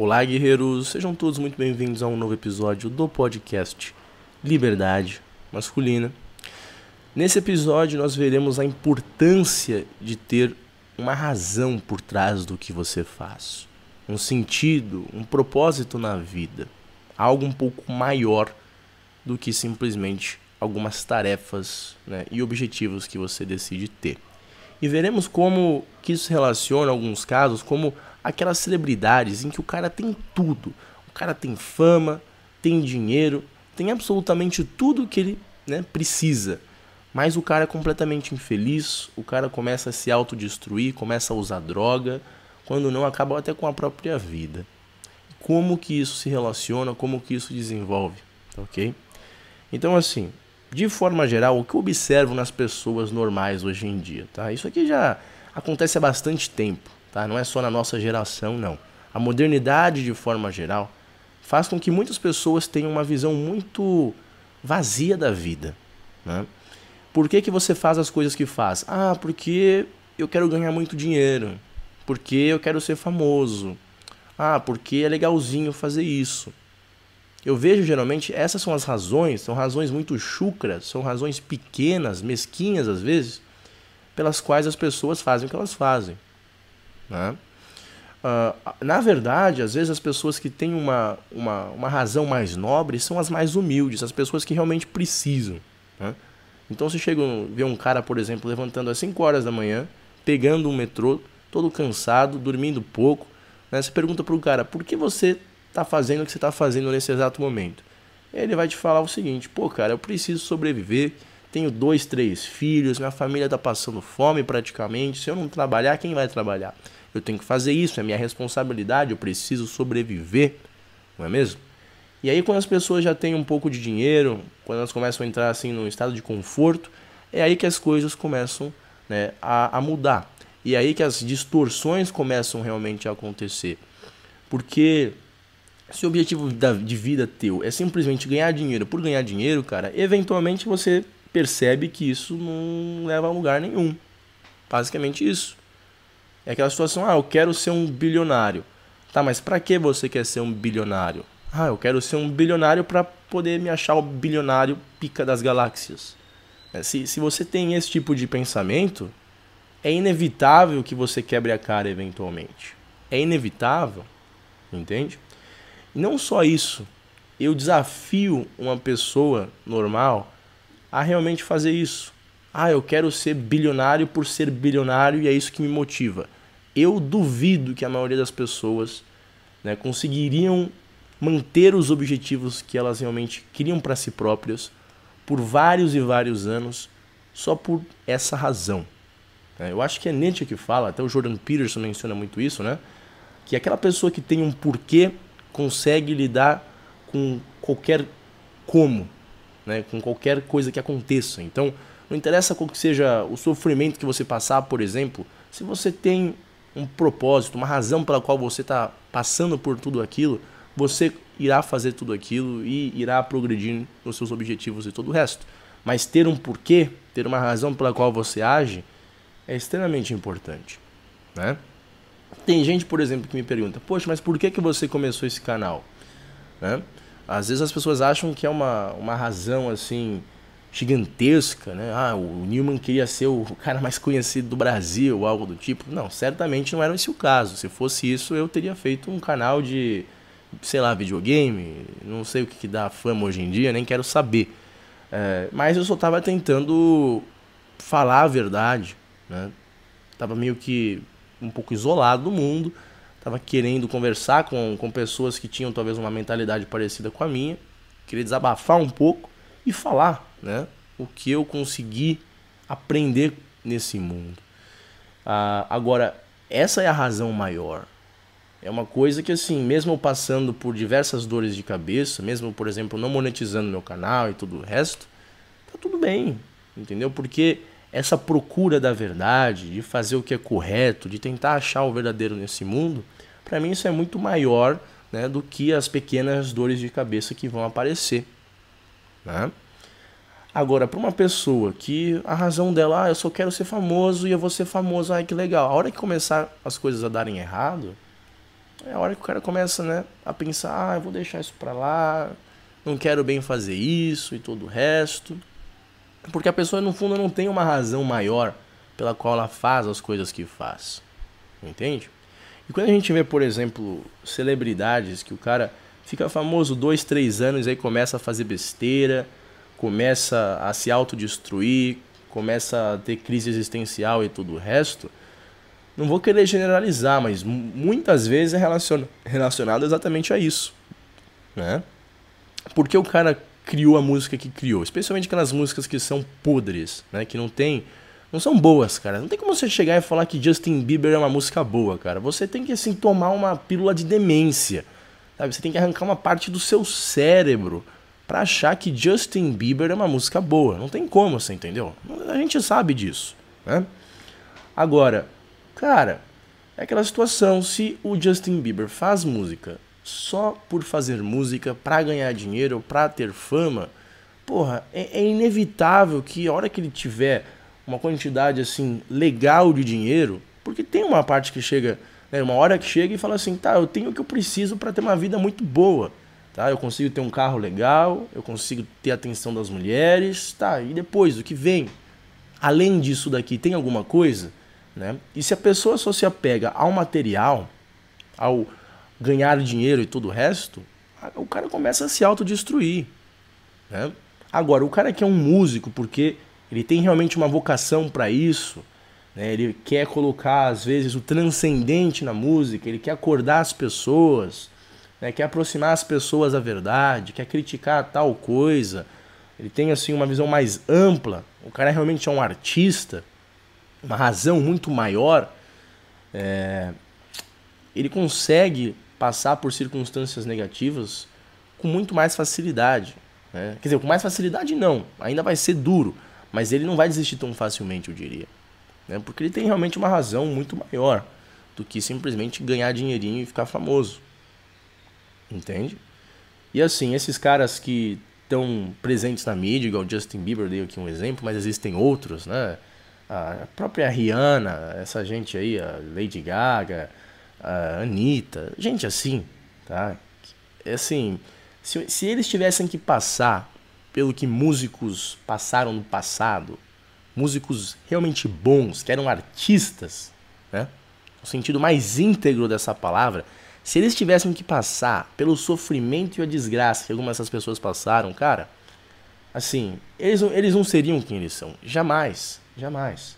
Olá, guerreiros! Sejam todos muito bem-vindos a um novo episódio do podcast Liberdade Masculina. Nesse episódio, nós veremos a importância de ter uma razão por trás do que você faz, um sentido, um propósito na vida, algo um pouco maior do que simplesmente algumas tarefas né, e objetivos que você decide ter. E veremos como que isso relaciona, alguns casos, como aquelas celebridades em que o cara tem tudo. O cara tem fama, tem dinheiro, tem absolutamente tudo que ele né, precisa. Mas o cara é completamente infeliz, o cara começa a se autodestruir, começa a usar droga, quando não acaba até com a própria vida. Como que isso se relaciona, como que isso desenvolve, ok? Então assim, de forma geral, o que eu observo nas pessoas normais hoje em dia, tá? Isso aqui já acontece há bastante tempo tá? Não é só na nossa geração, não. A modernidade, de forma geral, faz com que muitas pessoas tenham uma visão muito vazia da vida, né? Por que, que você faz as coisas que faz? Ah, porque eu quero ganhar muito dinheiro. Porque eu quero ser famoso. Ah, porque é legalzinho fazer isso. Eu vejo geralmente essas são as razões, são razões muito chucras, são razões pequenas, mesquinhas às vezes, pelas quais as pessoas fazem o que elas fazem. Né? Uh, na verdade, às vezes as pessoas que têm uma, uma, uma razão mais nobre são as mais humildes, as pessoas que realmente precisam. Né? Então, se chega ver um cara, por exemplo, levantando às 5 horas da manhã, pegando um metrô, todo cansado, dormindo pouco, né? você pergunta para o cara, por que você está fazendo o que você está fazendo nesse exato momento? Ele vai te falar o seguinte, pô, cara, eu preciso sobreviver, tenho dois, três filhos, minha família está passando fome praticamente, se eu não trabalhar, quem vai trabalhar? Eu tenho que fazer isso, é minha responsabilidade, eu preciso sobreviver, não é mesmo? E aí quando as pessoas já têm um pouco de dinheiro, quando elas começam a entrar assim num estado de conforto, é aí que as coisas começam né, a, a mudar. E é aí que as distorções começam realmente a acontecer. Porque se o objetivo de vida teu é simplesmente ganhar dinheiro por ganhar dinheiro, cara, eventualmente você percebe que isso não leva a lugar nenhum. Basicamente isso. É aquela situação, ah, eu quero ser um bilionário. Tá, mas para que você quer ser um bilionário? Ah, eu quero ser um bilionário para poder me achar o bilionário pica das galáxias. É, se, se você tem esse tipo de pensamento, é inevitável que você quebre a cara eventualmente. É inevitável, entende? E não só isso, eu desafio uma pessoa normal a realmente fazer isso. Ah, eu quero ser bilionário por ser bilionário e é isso que me motiva eu duvido que a maioria das pessoas né, conseguiriam manter os objetivos que elas realmente criam para si próprias por vários e vários anos só por essa razão. É, eu acho que é Nietzsche que fala, até o Jordan Peterson menciona muito isso, né? Que aquela pessoa que tem um porquê consegue lidar com qualquer como, né? com qualquer coisa que aconteça. Então, não interessa qual que seja o sofrimento que você passar, por exemplo, se você tem um propósito, uma razão pela qual você está passando por tudo aquilo, você irá fazer tudo aquilo e irá progredir nos seus objetivos e todo o resto. Mas ter um porquê, ter uma razão pela qual você age, é extremamente importante. Né? Tem gente, por exemplo, que me pergunta: Poxa, mas por que, que você começou esse canal? Né? Às vezes as pessoas acham que é uma, uma razão assim gigantesca, né? Ah, o Newman queria ser o cara mais conhecido do Brasil, algo do tipo. Não, certamente não era esse o caso. Se fosse isso, eu teria feito um canal de, sei lá, videogame. Não sei o que, que dá fama hoje em dia, nem quero saber. É, mas eu só estava tentando falar a verdade, né? Tava meio que um pouco isolado do mundo. Tava querendo conversar com, com pessoas que tinham talvez uma mentalidade parecida com a minha. Queria desabafar um pouco e falar né, o que eu consegui aprender nesse mundo. Ah, agora, essa é a razão maior. É uma coisa que, assim, mesmo passando por diversas dores de cabeça, mesmo, por exemplo, não monetizando meu canal e tudo o resto, tá tudo bem, entendeu? Porque essa procura da verdade, de fazer o que é correto, de tentar achar o verdadeiro nesse mundo, para mim isso é muito maior né, do que as pequenas dores de cabeça que vão aparecer. Né? Agora, para uma pessoa que a razão dela, ah, eu só quero ser famoso e eu vou ser famoso, ai que legal. A hora que começar as coisas a darem errado, é a hora que o cara começa, né, a pensar, ah, eu vou deixar isso pra lá, não quero bem fazer isso e todo o resto. Porque a pessoa, no fundo, não tem uma razão maior pela qual ela faz as coisas que faz. Entende? E quando a gente vê, por exemplo, celebridades que o cara fica famoso dois, três anos aí começa a fazer besteira, começa a se autodestruir, começa a ter crise existencial e tudo o resto, não vou querer generalizar, mas muitas vezes é relacionado exatamente a isso. Né? Porque o cara criou a música que criou, especialmente aquelas músicas que são podres, né? que não tem não são boas, cara. Não tem como você chegar e falar que Justin Bieber é uma música boa, cara. Você tem que assim tomar uma pílula de demência. Sabe? Você tem que arrancar uma parte do seu cérebro para achar que Justin Bieber é uma música boa. Não tem como, você entendeu? A gente sabe disso, né? Agora, cara, é aquela situação, se o Justin Bieber faz música só por fazer música, para ganhar dinheiro, para ter fama, porra, é, é inevitável que a hora que ele tiver uma quantidade assim legal de dinheiro, porque tem uma parte que chega, né, uma hora que chega e fala assim, tá, eu tenho o que eu preciso para ter uma vida muito boa, tá? Eu consigo ter um carro legal, eu consigo ter a atenção das mulheres, tá? E depois o que vem? Além disso daqui, tem alguma coisa, né? E se a pessoa só se apega ao material, ao ganhar dinheiro e todo o resto, o cara começa a se autodestruir, né? Agora, o cara que é um músico porque ele tem realmente uma vocação para isso, né? ele quer colocar, às vezes, o transcendente na música, ele quer acordar as pessoas, né? quer aproximar as pessoas da verdade, quer criticar tal coisa. Ele tem assim uma visão mais ampla. O cara realmente é um artista, uma razão muito maior. É... Ele consegue passar por circunstâncias negativas com muito mais facilidade. Né? Quer dizer, com mais facilidade não, ainda vai ser duro, mas ele não vai desistir tão facilmente, eu diria. Né? Porque ele tem realmente uma razão muito maior do que simplesmente ganhar dinheirinho e ficar famoso. Entende? E assim, esses caras que estão presentes na mídia, igual Justin Bieber, dei aqui um exemplo, mas existem outros, né? A própria Rihanna, essa gente aí, a Lady Gaga, a Anitta, gente assim, tá? É assim, se, se eles tivessem que passar pelo que músicos passaram no passado, músicos realmente bons, que eram artistas, né? no sentido mais íntegro dessa palavra, se eles tivessem que passar pelo sofrimento e a desgraça que algumas dessas pessoas passaram, cara, assim, eles, eles não seriam quem eles são. Jamais, jamais.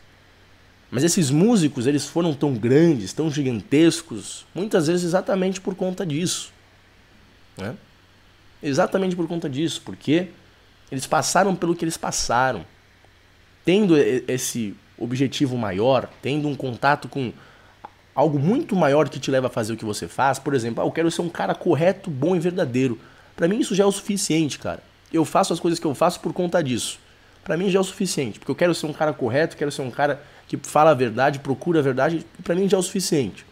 Mas esses músicos, eles foram tão grandes, tão gigantescos, muitas vezes exatamente por conta disso. Né? Exatamente por conta disso, porque eles passaram pelo que eles passaram. Tendo esse objetivo maior, tendo um contato com algo muito maior que te leva a fazer o que você faz, por exemplo, ah, eu quero ser um cara correto, bom e verdadeiro. Para mim isso já é o suficiente, cara. Eu faço as coisas que eu faço por conta disso. Para mim já é o suficiente, porque eu quero ser um cara correto, quero ser um cara que fala a verdade, procura a verdade, para mim já é o suficiente.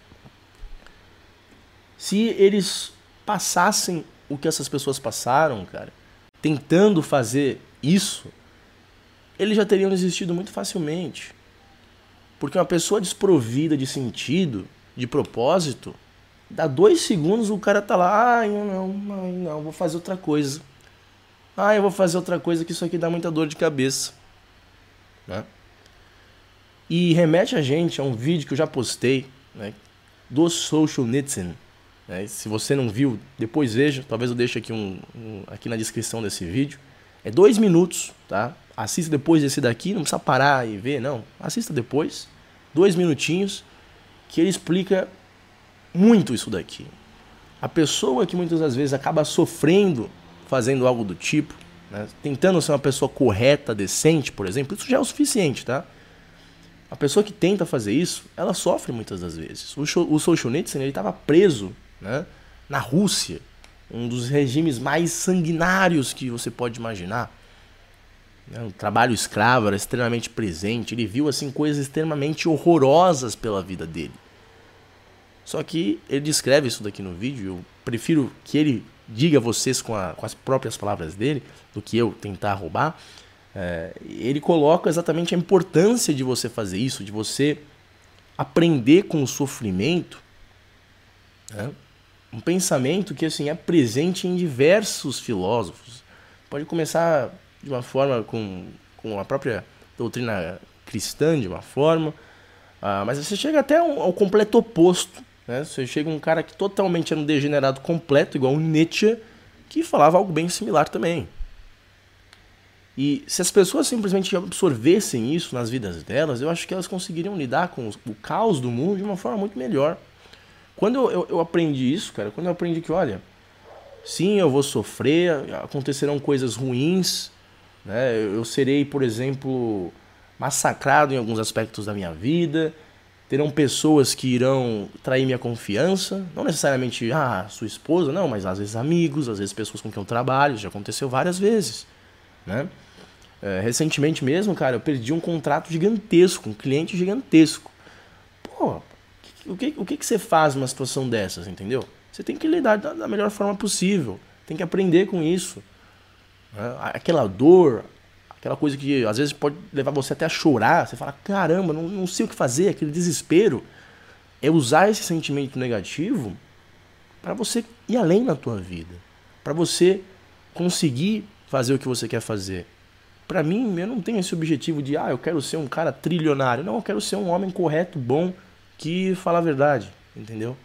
Se eles passassem o que essas pessoas passaram, cara, tentando fazer isso, eles já teriam desistido muito facilmente. Porque uma pessoa desprovida de sentido, de propósito, dá dois segundos o cara tá lá, ai não, ai não, vou fazer outra coisa. Ah, eu vou fazer outra coisa que isso aqui dá muita dor de cabeça. Né? E remete a gente a um vídeo que eu já postei né, do Social Netizen, né? Se você não viu, depois veja. Talvez eu deixe aqui, um, um, aqui na descrição desse vídeo. É dois minutos, tá? Assista depois desse daqui, não precisa parar e ver, não. Assista depois, dois minutinhos, que ele explica muito isso daqui. A pessoa que muitas das vezes acaba sofrendo fazendo algo do tipo, né? tentando ser uma pessoa correta, decente, por exemplo, isso já é o suficiente, tá? A pessoa que tenta fazer isso, ela sofre muitas das vezes. O, o Solzhenitsyn, ele estava preso né? na Rússia, um dos regimes mais sanguinários que você pode imaginar. Né? O trabalho escravo era extremamente presente, ele viu assim coisas extremamente horrorosas pela vida dele. Só que ele descreve isso daqui no vídeo, eu prefiro que ele diga a vocês com, a, com as próprias palavras dele, do que eu tentar roubar. É, ele coloca exatamente a importância de você fazer isso, de você aprender com o sofrimento Né? Um pensamento que assim é presente em diversos filósofos. Pode começar de uma forma com, com a própria doutrina cristã, de uma forma, ah, mas você chega até ao completo oposto. Né? Você chega um cara que totalmente era um degenerado completo, igual o Nietzsche, que falava algo bem similar também. E se as pessoas simplesmente absorvessem isso nas vidas delas, eu acho que elas conseguiriam lidar com o caos do mundo de uma forma muito melhor. Quando eu, eu, eu aprendi isso, cara, quando eu aprendi que, olha, sim, eu vou sofrer, acontecerão coisas ruins, né? Eu serei, por exemplo, massacrado em alguns aspectos da minha vida, terão pessoas que irão trair minha confiança, não necessariamente ah, sua esposa, não, mas às vezes amigos, às vezes pessoas com quem eu trabalho, já aconteceu várias vezes, né? É, recentemente mesmo, cara, eu perdi um contrato gigantesco, um cliente gigantesco. Pô, o que, o que, que você faz numa situação dessas, entendeu? Você tem que lidar da, da melhor forma possível, tem que aprender com isso. Né? Aquela dor, aquela coisa que às vezes pode levar você até a chorar, você fala, caramba, não, não sei o que fazer, aquele desespero. É usar esse sentimento negativo para você ir além na tua vida, para você conseguir fazer o que você quer fazer. Para mim, eu não tenho esse objetivo de, ah, eu quero ser um cara trilionário. Não, eu quero ser um homem correto, bom, que fala a verdade, entendeu?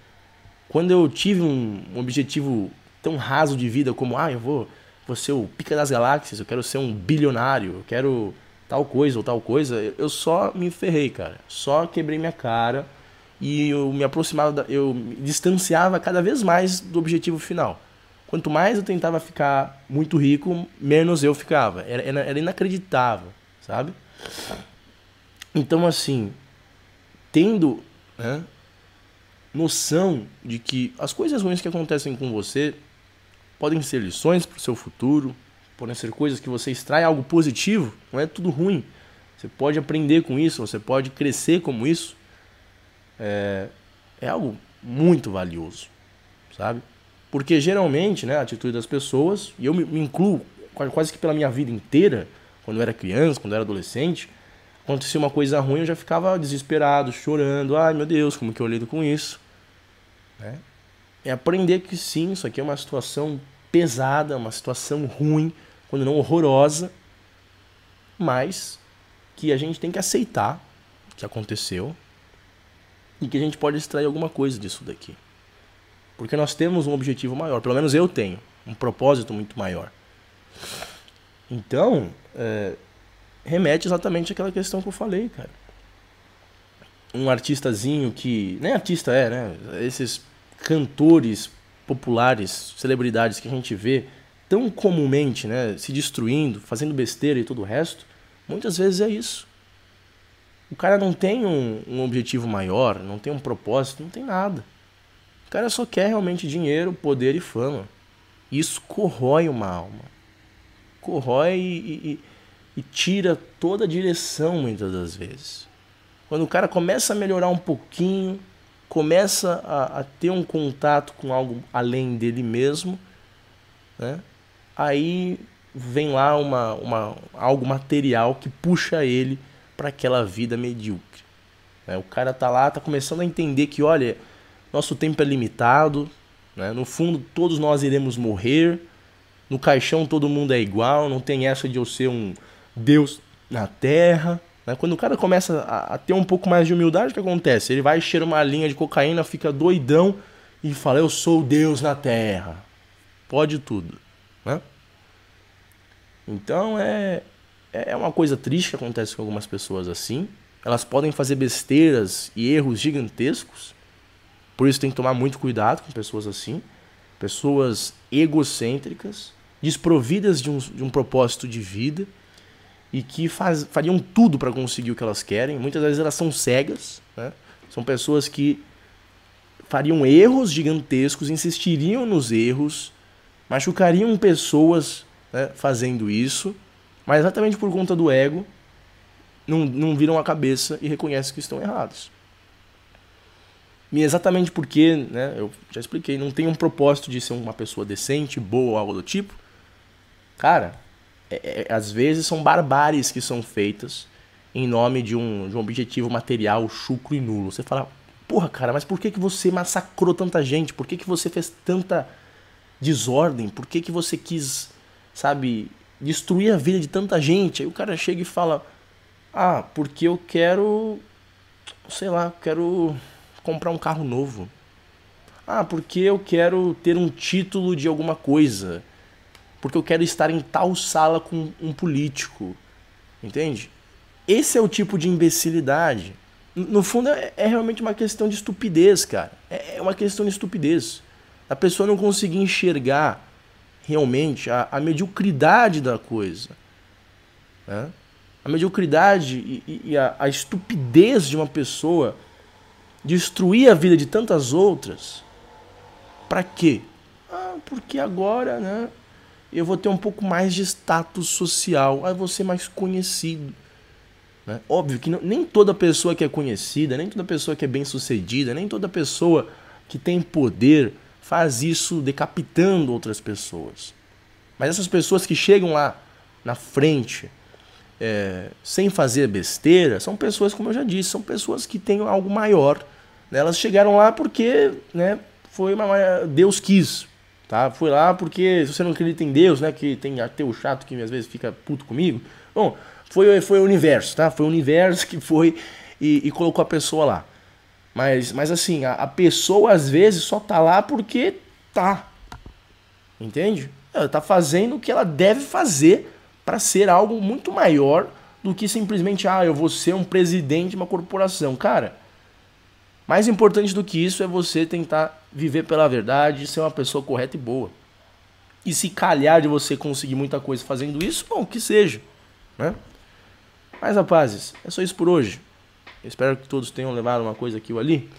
Quando eu tive um, objetivo tão raso de vida como, ah, eu vou vou ser o pica das galáxias, eu quero ser um bilionário, eu quero tal coisa ou tal coisa, eu só me ferrei, cara. Só quebrei minha cara e eu me aproximava, eu me distanciava cada vez mais do objetivo final. Quanto mais eu tentava ficar muito rico, menos eu ficava. Era, era inacreditável, sabe? Então, assim, tendo né, noção de que as coisas ruins que acontecem com você podem ser lições para o seu futuro, podem ser coisas que você extrai algo positivo, não é tudo ruim. Você pode aprender com isso, você pode crescer como isso. É, é algo muito valioso, sabe? Porque geralmente, né, a atitude das pessoas, e eu me, incluo quase que pela minha vida inteira, quando eu era criança, quando eu era adolescente, acontecia uma coisa ruim, eu já ficava desesperado, chorando. Ai meu Deus, como que eu lido com isso? Né? É aprender que sim, isso aqui é uma situação pesada, uma situação ruim, quando não horrorosa, mas que a gente tem que aceitar que aconteceu e que a gente pode extrair alguma coisa disso daqui. Porque nós temos um objetivo maior, pelo menos eu tenho, um propósito muito maior. Então, é, remete exatamente àquela questão que eu falei, cara. Um artistazinho que. Nem artista é, né? Esses cantores populares, celebridades que a gente vê tão comumente, né, se destruindo, fazendo besteira e tudo o resto, muitas vezes é isso. O cara não tem um, um objetivo maior, não tem um propósito, não tem nada. O cara só quer realmente dinheiro, poder e fama. Isso corrói uma alma. Corrói e, e, e tira toda a direção muitas das vezes. Quando o cara começa a melhorar um pouquinho, começa a, a, ter um contato com algo além dele mesmo, né? aí vem lá uma, uma, algo material que puxa ele para aquela vida medíocre. Né? O cara tá lá, tá começando a entender que, olha, nosso tempo é limitado, né? no fundo todos nós iremos morrer, no caixão todo mundo é igual, não tem essa de eu ser um Deus na terra. Né? Quando o cara começa a, a, ter um pouco mais de humildade, o que acontece? Ele vai cheira uma linha de cocaína, fica doidão e fala: Eu sou Deus na terra. Pode tudo. Né? Então é, é uma coisa triste que acontece com algumas pessoas assim. Elas podem fazer besteiras e erros gigantescos. Por isso tem que tomar muito cuidado com pessoas assim. Pessoas egocêntricas, desprovidas de um, de um propósito de vida e que faz, fariam tudo para conseguir o que elas querem. Muitas vezes elas são cegas, né? são pessoas que fariam erros gigantescos, insistiriam nos erros, machucariam pessoas né, fazendo isso, mas exatamente por conta do ego, não, não viram a cabeça e reconhecem que estão errados. E exatamente porque, né, eu já expliquei, não tem um propósito de ser uma pessoa decente, boa algo do tipo. Cara, é, é, às vezes são barbáries que são feitas em nome de um, de um objetivo material chucro e nulo. Você fala, Porra, cara, mas por que, que você massacrou tanta gente? Por que, que você fez tanta desordem? Por que, que você quis, sabe, destruir a vida de tanta gente? Aí o cara chega e fala: Ah, porque eu quero. Sei lá, quero comprar um carro novo. Ah, porque eu quero ter um título de alguma coisa. Porque eu quero estar em tal sala com um político. Entende? Esse é o tipo de imbecilidade. No fundo, é, é realmente uma questão de estupidez, cara. É, é uma questão de estupidez. A pessoa não conseguir enxergar realmente a, a mediocridade da coisa. Né? A mediocridade e, e a, a estupidez de uma pessoa destruir a vida de tantas outras. Para quê? Ah, porque agora, né? Eu vou ter um pouco mais de status social. Aí vou ser mais conhecido. Né? Óbvio que não, nem toda pessoa que é conhecida, nem toda pessoa que é bem sucedida, nem toda pessoa que tem poder faz isso decapitando outras pessoas. Mas essas pessoas que chegam lá na frente é, sem fazer besteira são pessoas, como eu já disse, são pessoas que têm algo maior. Né? Elas chegaram lá porque né, foi uma, Deus quis. Tá? Foi lá porque se você não acredita em Deus, né, que tem até o chato que às vezes fica puto comigo. Bom, foi, foi o universo, tá? Foi o universo que foi e, e colocou a pessoa lá. Mas, mas assim, a, a, pessoa às vezes só tá lá porque tá. Entende? Ela tá fazendo o que ela deve fazer para ser algo muito maior do que simplesmente, ah, eu vou ser um presidente de uma corporação. Cara, mais importante do que isso é você tentar viver pela verdade, ser uma pessoa correta e boa. E se calhar de você conseguir muita coisa fazendo isso, bom, que seja, né? Mas rapazes, é só isso por hoje. Eu espero que todos tenham levado uma coisa aqui ou ali.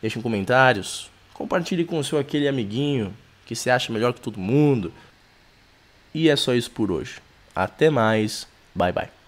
Deixem comentários. Compartilhe com o seu aquele amiguinho que se acha melhor que todo mundo. E é só isso por hoje. Até mais. Bye bye.